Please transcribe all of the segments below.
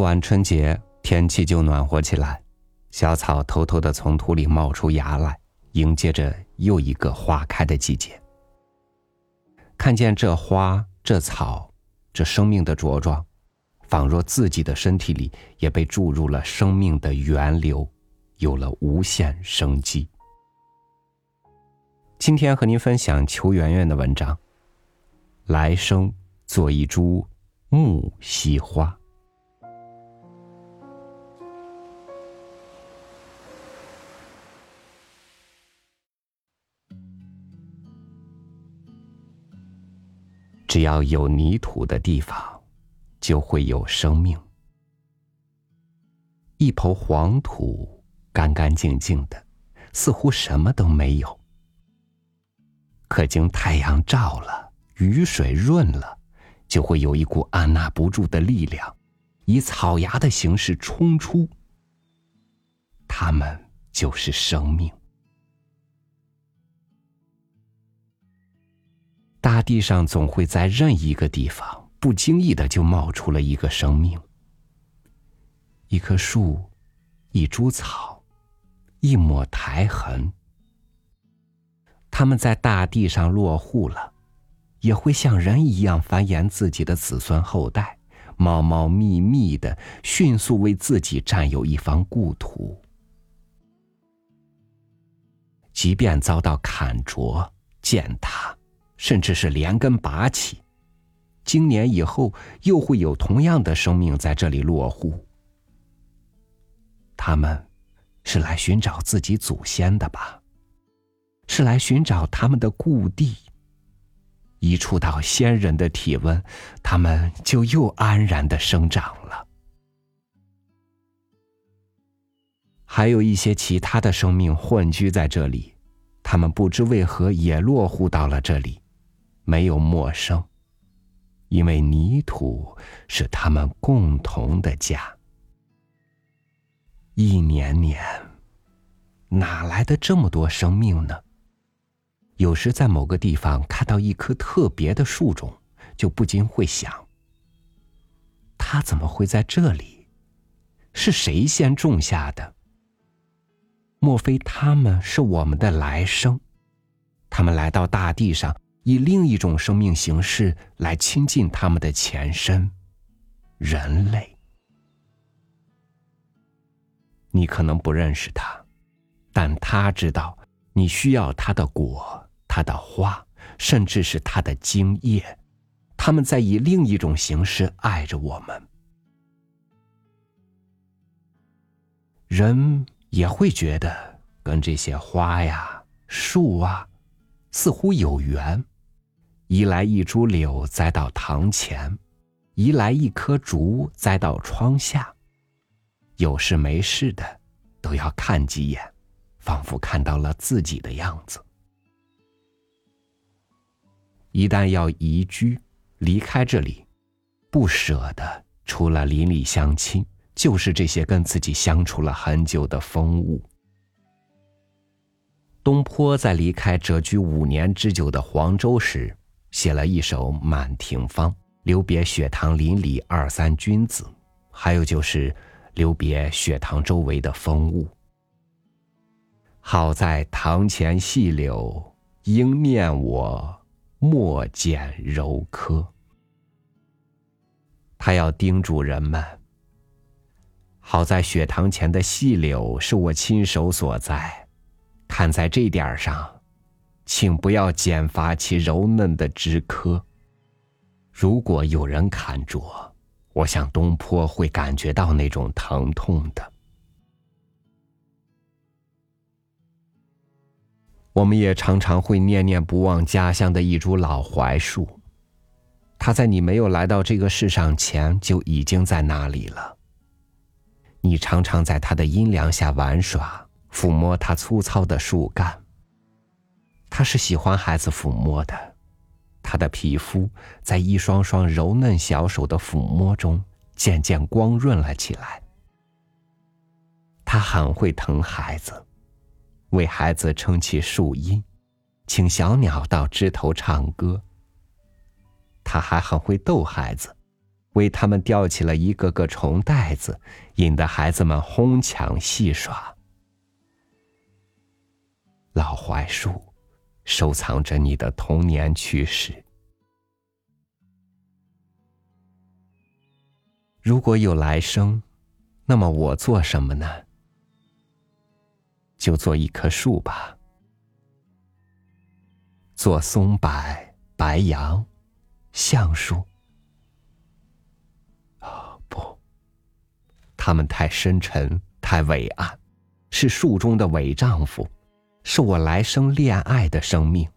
过完春节，天气就暖和起来，小草偷偷的从土里冒出芽来，迎接着又一个花开的季节。看见这花、这草、这生命的茁壮，仿若自己的身体里也被注入了生命的源流，有了无限生机。今天和您分享裘媛媛的文章，《来生做一株木樨花》。只要有泥土的地方，就会有生命。一抔黄土，干干净净的，似乎什么都没有。可经太阳照了，雨水润了，就会有一股按捺不住的力量，以草芽的形式冲出。它们就是生命。大地上总会在任一个地方，不经意的就冒出了一个生命。一棵树，一株草，一抹苔痕。他们在大地上落户了，也会像人一样繁衍自己的子孙后代，茂茂密密的，迅速为自己占有一方故土。即便遭到砍啄、践踏。甚至是连根拔起，今年以后又会有同样的生命在这里落户。他们，是来寻找自己祖先的吧？是来寻找他们的故地。一触到先人的体温，他们就又安然的生长了。还有一些其他的生命混居在这里，他们不知为何也落户到了这里。没有陌生，因为泥土是他们共同的家。一年年，哪来的这么多生命呢？有时在某个地方看到一棵特别的树种，就不禁会想：它怎么会在这里？是谁先种下的？莫非他们是我们的来生？他们来到大地上。以另一种生命形式来亲近他们的前身——人类。你可能不认识他，但他知道你需要他的果、他的花，甚至是他的精液。他们在以另一种形式爱着我们。人也会觉得跟这些花呀、树啊，似乎有缘。移来一株柳栽到堂前，移来一棵竹栽到窗下。有事没事的，都要看几眼，仿佛看到了自己的样子。一旦要移居，离开这里，不舍的除了邻里乡亲，就是这些跟自己相处了很久的风物。东坡在离开谪居五年之久的黄州时。写了一首《满庭芳》，留别雪堂邻里二三君子，还有就是留别雪堂周围的风物。好在堂前细柳，应念我莫剪柔柯。他要叮嘱人们：好在雪堂前的细柳是我亲手所在，看在这点上。请不要剪伐其柔嫩的枝柯。如果有人砍啄，我想东坡会感觉到那种疼痛的。我们也常常会念念不忘家乡的一株老槐树，它在你没有来到这个世上前就已经在那里了。你常常在它的阴凉下玩耍，抚摸它粗糙的树干。他是喜欢孩子抚摸的，他的皮肤在一双双柔嫩小手的抚摸中渐渐光润了起来。他很会疼孩子，为孩子撑起树荫，请小鸟到枝头唱歌。他还很会逗孩子，为他们吊起了一个个虫袋子，引得孩子们哄抢戏耍。老槐树，收藏着你的童年趣事。如果有来生，那么我做什么呢？就做一棵树吧，做松柏、白杨、橡树。他们太深沉，太伟岸，是树中的伪丈夫，是我来生恋爱的生命。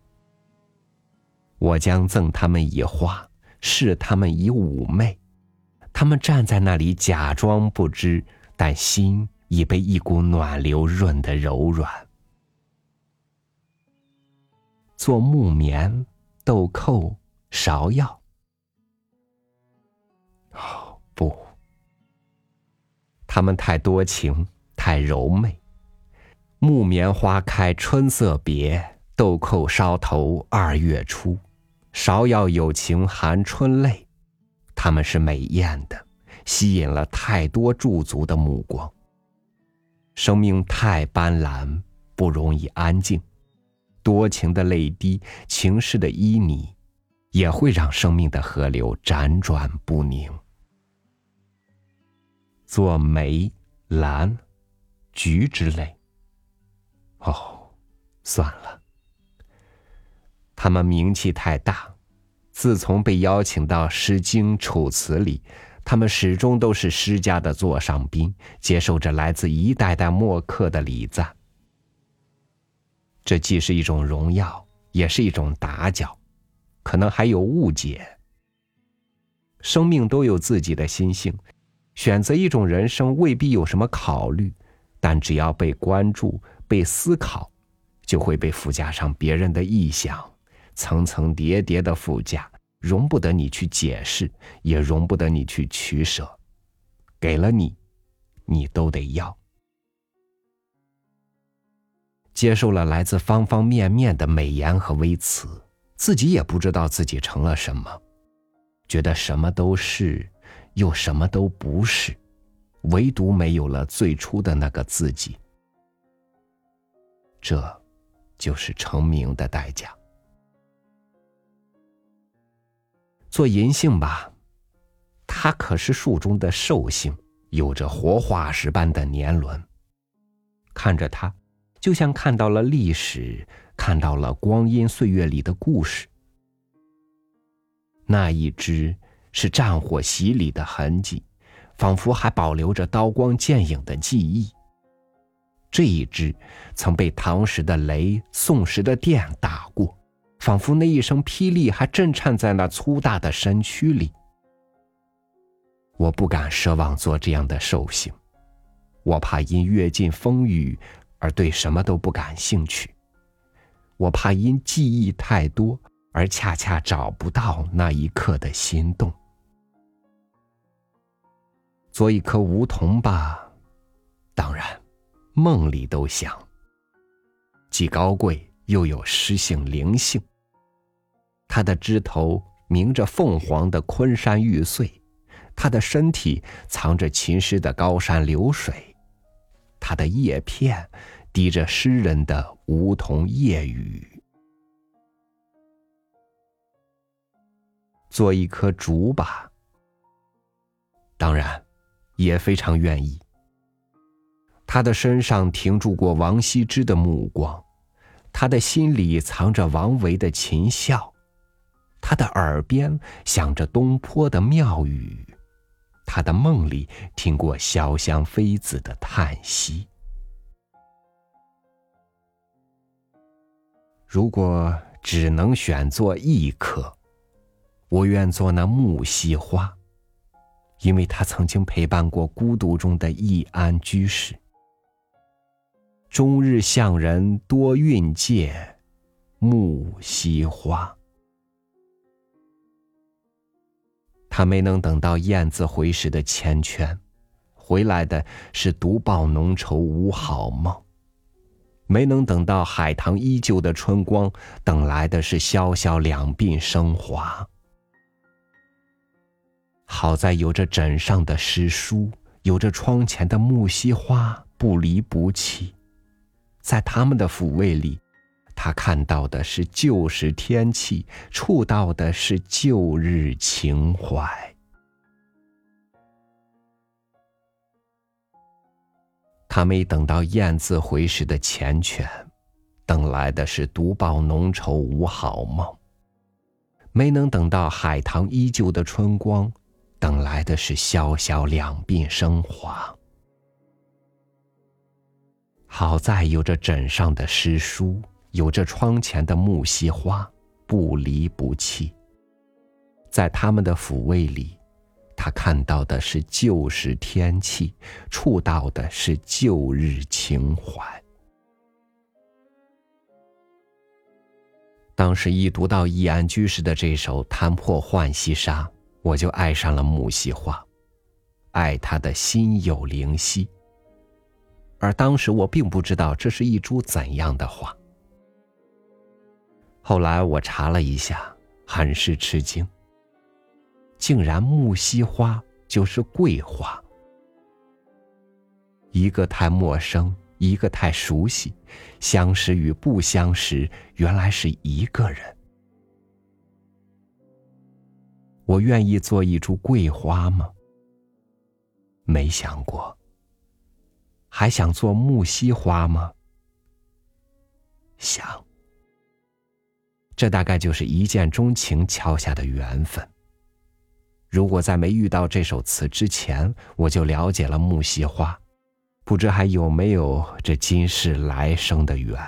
我将赠他们以花，视他们以妩媚。他们站在那里，假装不知，但心已被一股暖流润得柔软。做木棉、豆蔻、芍药。哦，不。他们太多情，太柔媚。木棉花开春色别，豆蔻梢头二月初。芍药有情含春泪。他们是美艳的，吸引了太多驻足的目光。生命太斑斓，不容易安静。多情的泪滴，情事的旖旎，也会让生命的河流辗转不宁。做梅、兰、菊之类。哦，算了。他们名气太大，自从被邀请到《诗经》《楚辞》里，他们始终都是诗家的座上宾，接受着来自一代代墨客的礼赞。这既是一种荣耀，也是一种打搅，可能还有误解。生命都有自己的心性。选择一种人生未必有什么考虑，但只要被关注、被思考，就会被附加上别人的臆想，层层叠叠的附加，容不得你去解释，也容不得你去取舍。给了你，你都得要。接受了来自方方面面的美言和微词，自己也不知道自己成了什么，觉得什么都是。又什么都不是，唯独没有了最初的那个自己。这，就是成名的代价。做银杏吧，它可是树中的寿星，有着活化石般的年轮。看着它，就像看到了历史，看到了光阴岁月里的故事。那一只。是战火洗礼的痕迹，仿佛还保留着刀光剑影的记忆。这一支曾被唐时的雷、宋时的电打过，仿佛那一声霹雳还震颤在那粗大的身躯里。我不敢奢望做这样的兽性，我怕因阅尽风雨而对什么都不感兴趣，我怕因记忆太多而恰恰找不到那一刻的心动。做一棵梧桐吧，当然，梦里都想。既高贵又有诗性灵性。它的枝头鸣着凤凰的昆山玉碎，它的身体藏着琴师的高山流水，它的叶片滴着诗人的梧桐夜雨。做一棵竹吧，当然。也非常愿意。他的身上停住过王羲之的目光，他的心里藏着王维的琴笑，他的耳边响着东坡的妙语，他的梦里听过潇湘妃子的叹息。如果只能选做一棵，我愿做那木樨花。因为他曾经陪伴过孤独中的易安居士，终日向人多蕴藉，木樨花。他没能等到燕子回时的缱绻，回来的是独抱浓愁无好梦；没能等到海棠依旧的春光，等来的是萧萧两鬓生华。好在有着枕上的诗书，有着窗前的木樨花，不离不弃。在他们的抚慰里，他看到的是旧时天气，触到的是旧日情怀。他没等到雁字回时的缱绻，等来的是独抱浓愁无好梦；没能等到海棠依旧的春光。等来的是潇潇两鬓生华。好在有着枕上的诗书，有着窗前的木樨花，不离不弃。在他们的抚慰里，他看到的是旧时天气，触到的是旧日情怀。当时一读到易安居士的这首《弹破浣溪沙》。我就爱上了木樨花，爱他的心有灵犀。而当时我并不知道这是一株怎样的花。后来我查了一下，很是吃惊，竟然木樨花就是桂花。一个太陌生，一个太熟悉，相识与不相识，原来是一个人。我愿意做一株桂花吗？没想过。还想做木樨花吗？想。这大概就是一见钟情敲下的缘分。如果在没遇到这首词之前，我就了解了木樨花，不知还有没有这今世来生的缘。《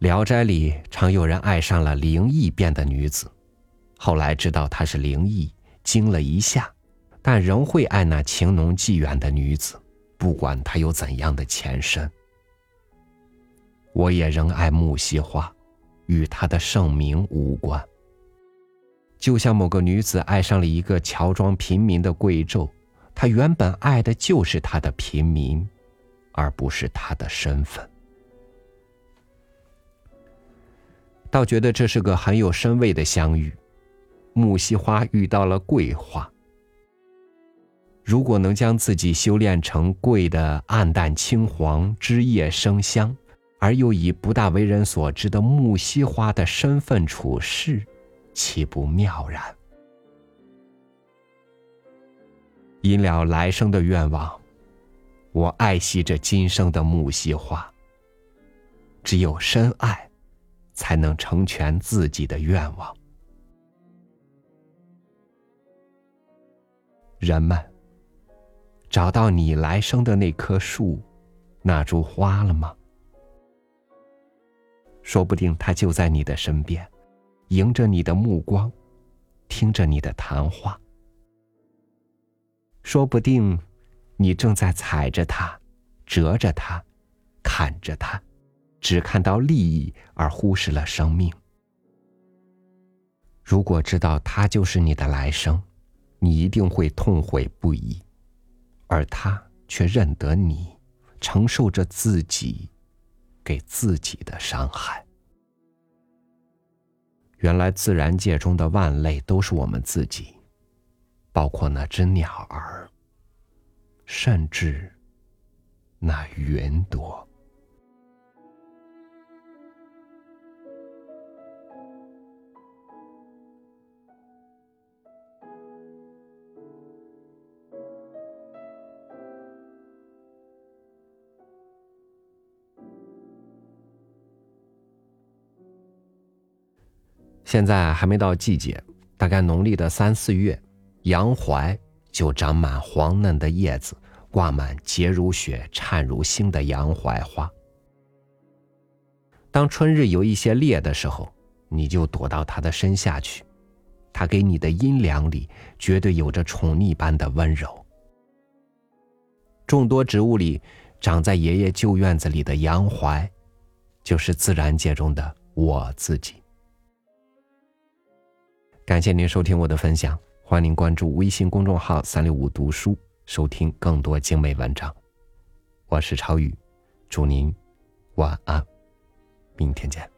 聊斋》里常有人爱上了灵异变的女子，后来知道她是灵异，惊了一下，但仍会爱那情浓迹远的女子，不管她有怎样的前身。我也仍爱木樨花，与她的盛名无关。就像某个女子爱上了一个乔装平民的贵胄，她原本爱的就是他的平民，而不是他的身份。倒觉得这是个很有深味的相遇，木樨花遇到了桂花。如果能将自己修炼成桂的暗淡青黄、枝叶生香，而又以不大为人所知的木樨花的身份处世，岂不妙然？因了来生的愿望，我爱惜这今生的木樨花。只有深爱。才能成全自己的愿望。人们找到你来生的那棵树、那株花了吗？说不定它就在你的身边，迎着你的目光，听着你的谈话。说不定你正在踩着它，折着它，砍着它。只看到利益而忽视了生命。如果知道他就是你的来生，你一定会痛悔不已，而他却认得你，承受着自己给自己的伤害。原来自然界中的万类都是我们自己，包括那只鸟儿，甚至那云朵。现在还没到季节，大概农历的三四月，杨槐就长满黄嫩的叶子，挂满洁如雪、灿如星的杨槐花。当春日有一些烈的时候，你就躲到它的身下去，它给你的阴凉里绝对有着宠溺般的温柔。众多植物里，长在爷爷旧院子里的杨槐，就是自然界中的我自己。感谢您收听我的分享，欢迎您关注微信公众号“三六五读书”，收听更多精美文章。我是超宇，祝您晚安，明天见。